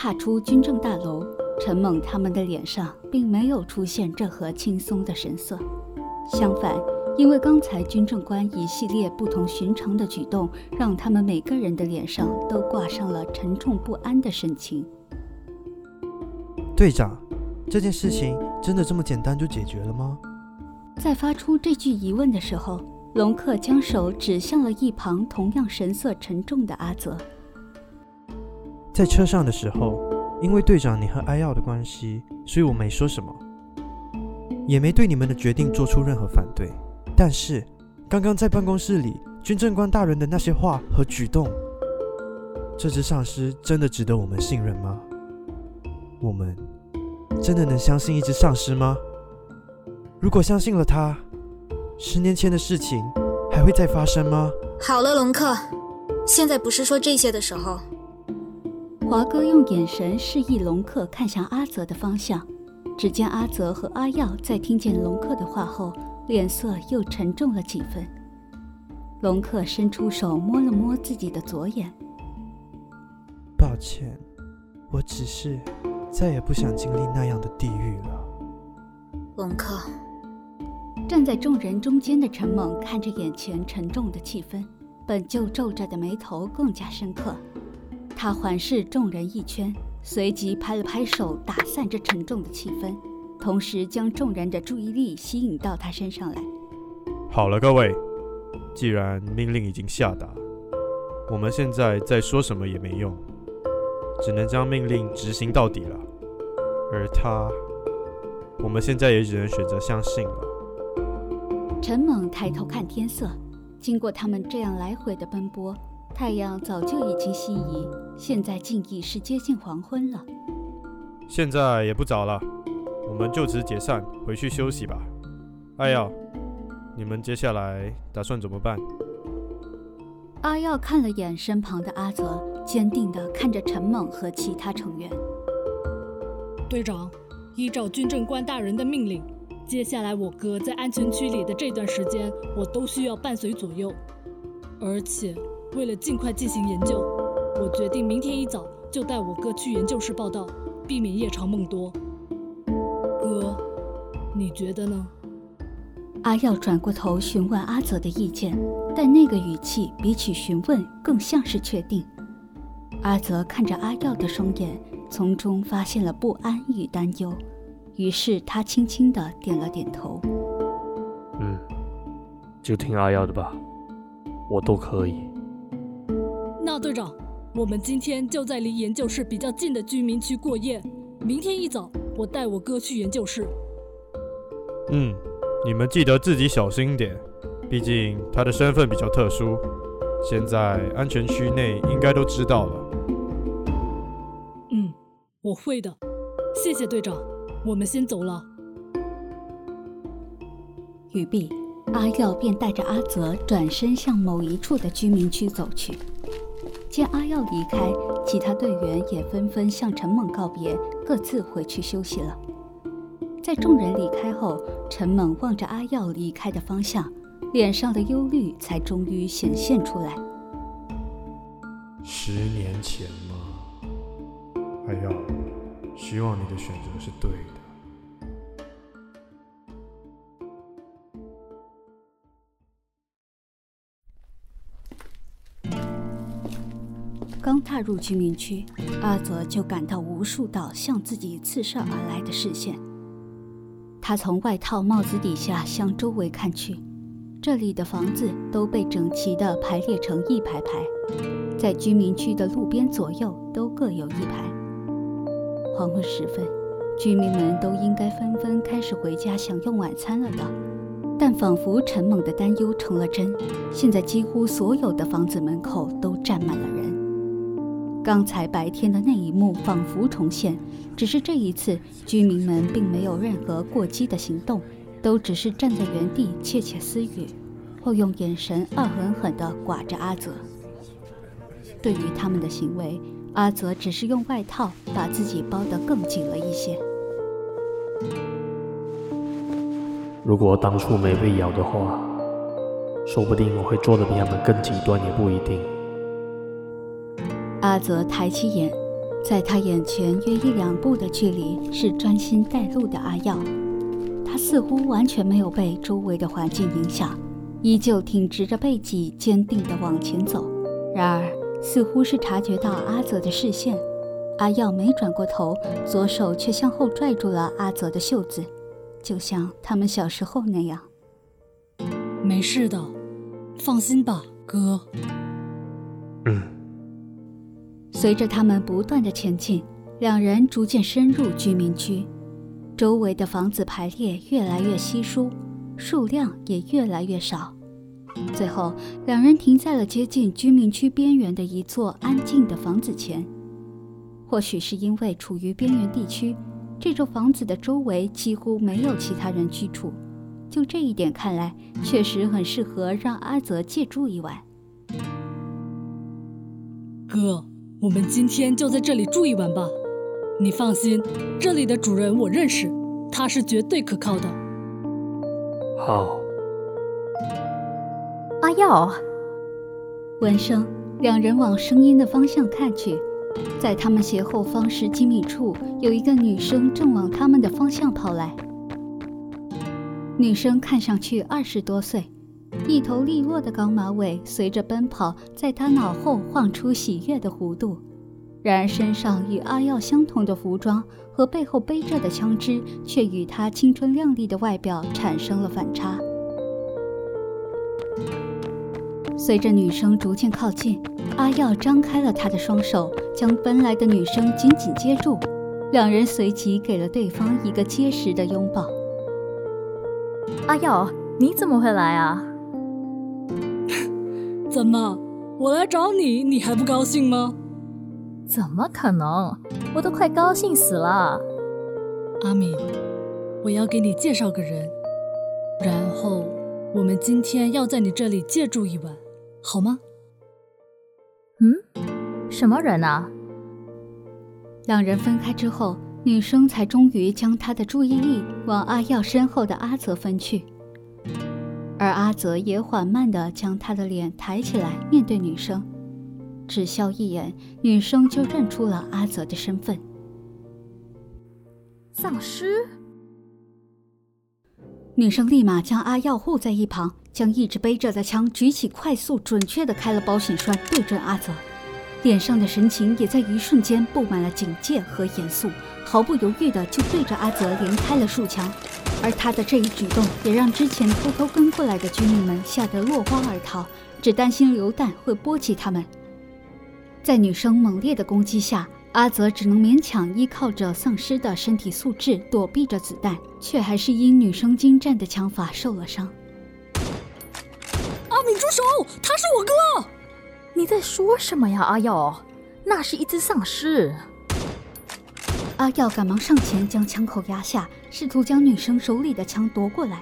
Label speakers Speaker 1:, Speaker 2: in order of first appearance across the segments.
Speaker 1: 踏出军政大楼，陈猛他们的脸上并没有出现任何轻松的神色，相反，因为刚才军政官一系列不同寻常的举动，让他们每个人的脸上都挂上了沉重不安的神情。
Speaker 2: 队长，这件事情真的这么简单就解决了吗？
Speaker 1: 在发出这句疑问的时候，龙克将手指向了一旁同样神色沉重的阿泽。
Speaker 2: 在车上的时候，因为队长你和艾奥的关系，所以我没说什么，也没对你们的决定做出任何反对。但是，刚刚在办公室里，军政官大人的那些话和举动，这只丧尸真的值得我们信任吗？我们真的能相信一只丧尸吗？如果相信了他，十年前的事情还会再发生吗？
Speaker 3: 好了，龙克，现在不是说这些的时候。
Speaker 1: 华哥用眼神示意龙克看向阿泽的方向，只见阿泽和阿耀在听见龙克的话后，脸色又沉重了几分。龙克伸出手摸了摸自己的左眼，
Speaker 2: 抱歉，我只是。再也不想经历那样的地狱了。
Speaker 3: 龙克，
Speaker 1: 站在众人中间的陈猛看着眼前沉重的气氛，本就皱着的眉头更加深刻。他环视众人一圈，随即拍了拍手，打散这沉重的气氛，同时将众人的注意力吸引到他身上来。
Speaker 4: 好了，各位，既然命令已经下达，我们现在再说什么也没用。只能将命令执行到底了，而他，我们现在也只能选择相信了。
Speaker 1: 陈猛抬头看天色，经过他们这样来回的奔波，太阳早就已经西移，现在竟已是接近黄昏了。
Speaker 4: 现在也不早了，我们就此解散，回去休息吧。阿耀，你们接下来打算怎么办？
Speaker 1: 阿耀看了眼身旁的阿泽。坚定地看着陈猛和其他成员。
Speaker 5: 队长，依照军政官大人的命令，接下来我哥在安全区里的这段时间，我都需要伴随左右。而且，为了尽快进行研究，我决定明天一早就带我哥去研究室报道，避免夜长梦多。哥，你觉得呢？
Speaker 1: 阿耀转过头询问阿泽的意见，但那个语气比起询问，更像是确定。阿泽看着阿耀的双眼，从中发现了不安与担忧，于是他轻轻的点了点头。
Speaker 6: 嗯，就听阿耀的吧，我都可以。
Speaker 5: 那队长，我们今天就在离研究室比较近的居民区过夜，明天一早我带我哥去研究室。
Speaker 4: 嗯，你们记得自己小心点，毕竟他的身份比较特殊。现在安全区内应该都知道了。
Speaker 5: 嗯，我会的。谢谢队长，我们先走了。
Speaker 1: 语毕，阿耀便带着阿泽转身向某一处的居民区走去。见阿耀离开，其他队员也纷纷向陈猛告别，各自回去休息了。在众人离开后，陈猛望着阿耀离开的方向。脸上的忧虑才终于显现出来。
Speaker 4: 十年前吗？还要希望你的选择是对的。
Speaker 1: 刚踏入居民区，阿泽就感到无数道向自己刺射而来的视线。他从外套帽子底下向周围看去。这里的房子都被整齐地排列成一排排，在居民区的路边左右都各有一排。黄昏时分，居民们都应该纷纷开始回家享用晚餐了的。但仿佛陈猛的担忧成了真，现在几乎所有的房子门口都站满了人。刚才白天的那一幕仿佛重现，只是这一次居民们并没有任何过激的行动。都只是站在原地窃窃私语，或用眼神恶狠狠地刮着阿泽。对于他们的行为，阿泽只是用外套把自己包得更紧了一些。
Speaker 6: 如果当初没被咬的话，说不定我会做的比他们更极端，也不一定。
Speaker 1: 阿泽抬起眼，在他眼前约一两步的距离是专心带路的阿耀，他似乎完全没有被周围的环境影响，依旧挺直着背脊，坚定地往前走。然而，似乎是察觉到阿泽的视线，阿耀没转过头，左手却向后拽住了阿泽的袖子，就像他们小时候那样。
Speaker 5: 没事的，放心吧，哥。
Speaker 6: 嗯。
Speaker 1: 随着他们不断的前进，两人逐渐深入居民区，周围的房子排列越来越稀疏，数量也越来越少。最后，两人停在了接近居民区边缘的一座安静的房子前。或许是因为处于边缘地区，这座房子的周围几乎没有其他人居住。就这一点看来，确实很适合让阿泽借住一晚。
Speaker 5: 哥。我们今天就在这里住一晚吧，你放心，这里的主人我认识，他是绝对可靠的。
Speaker 6: 好。
Speaker 7: 阿耀，
Speaker 1: 闻声，两人往声音的方向看去，在他们斜后方十几米处，有一个女生正往他们的方向跑来。女生看上去二十多岁。一头利落的高马尾随着奔跑，在他脑后晃出喜悦的弧度。然而，身上与阿耀相同的服装和背后背着的枪支，却与他青春靓丽的外表产生了反差。随着女生逐渐靠近，阿耀张开了他的双手，将奔来的女生紧紧接住。两人随即给了对方一个结实的拥抱。
Speaker 7: 阿耀，你怎么会来啊？
Speaker 5: 怎么，我来找你，你还不高兴吗？
Speaker 7: 怎么可能？我都快高兴死了。
Speaker 5: 阿敏，我要给你介绍个人，然后我们今天要在你这里借住一晚，好吗？
Speaker 7: 嗯，什么人啊？
Speaker 1: 两人分开之后，女生才终于将她的注意力往阿耀身后的阿泽分去。而阿泽也缓慢地将他的脸抬起来，面对女生，只笑一眼，女生就认出了阿泽的身份——
Speaker 7: 丧尸。
Speaker 1: 女生立马将阿耀护在一旁，将一直背着的枪举起，快速准确地开了保险栓，对准阿泽，脸上的神情也在一瞬间布满了警戒和严肃，毫不犹豫地就对着阿泽连开了数枪。而他的这一举动也让之前偷偷跟过来的居民们吓得落荒而逃，只担心流弹会波及他们。在女生猛烈的攻击下，阿泽只能勉强依靠着丧尸的身体素质躲避着子弹，却还是因女生精湛的枪法受了伤。
Speaker 5: 阿敏，住手！他是我哥！
Speaker 7: 你在说什么呀，阿耀？那是一只丧尸。
Speaker 1: 阿耀赶忙上前将枪口压下，试图将女生手里的枪夺过来。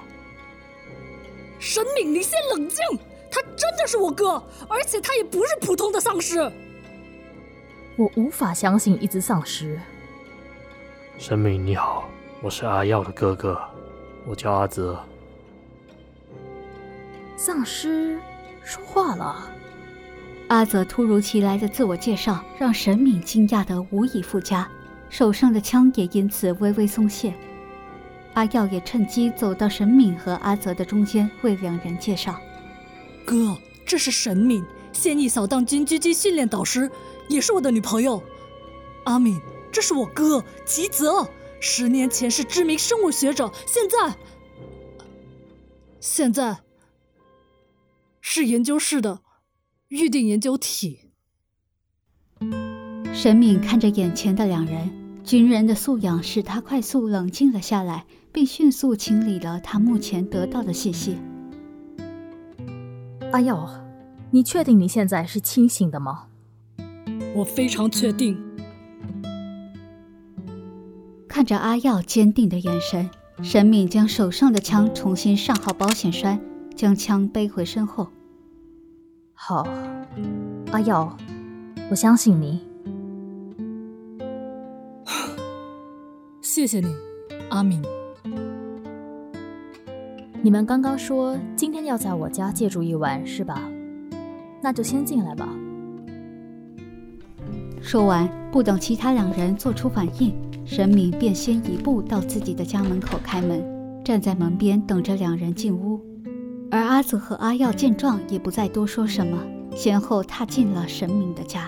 Speaker 5: 神敏，你先冷静！他真的是我哥，而且他也不是普通的丧尸。
Speaker 7: 我无法相信一只丧尸。
Speaker 6: 神敏你好，我是阿耀的哥哥，我叫阿泽。
Speaker 7: 丧尸说话了。
Speaker 1: 阿泽突如其来的自我介绍让神敏惊讶的无以复加。手上的枪也因此微微松懈，阿耀也趁机走到沈敏和阿泽的中间，为两人介绍：“
Speaker 5: 哥，这是沈敏，现役扫荡军狙击训练导师，也是我的女朋友。阿敏，这是我哥吉泽，十年前是知名生物学者，现在……现在是研究室的预定研究体。”
Speaker 1: 沈敏看着眼前的两人，军人的素养使他快速冷静了下来，并迅速清理了他目前得到的信息。
Speaker 7: 阿耀，你确定你现在是清醒的吗？
Speaker 5: 我非常确定。
Speaker 1: 看着阿耀坚定的眼神，沈敏将手上的枪重新上好保险栓，将枪背回身后。
Speaker 7: 好，阿耀，我相信你。
Speaker 5: 谢谢你，阿敏。
Speaker 7: 你们刚刚说今天要在我家借住一晚，是吧？那就先进来吧。
Speaker 1: 说完，不等其他两人做出反应，神明便先一步到自己的家门口开门，站在门边等着两人进屋。而阿泽和阿耀见状，也不再多说什么，先后踏进了神明的家。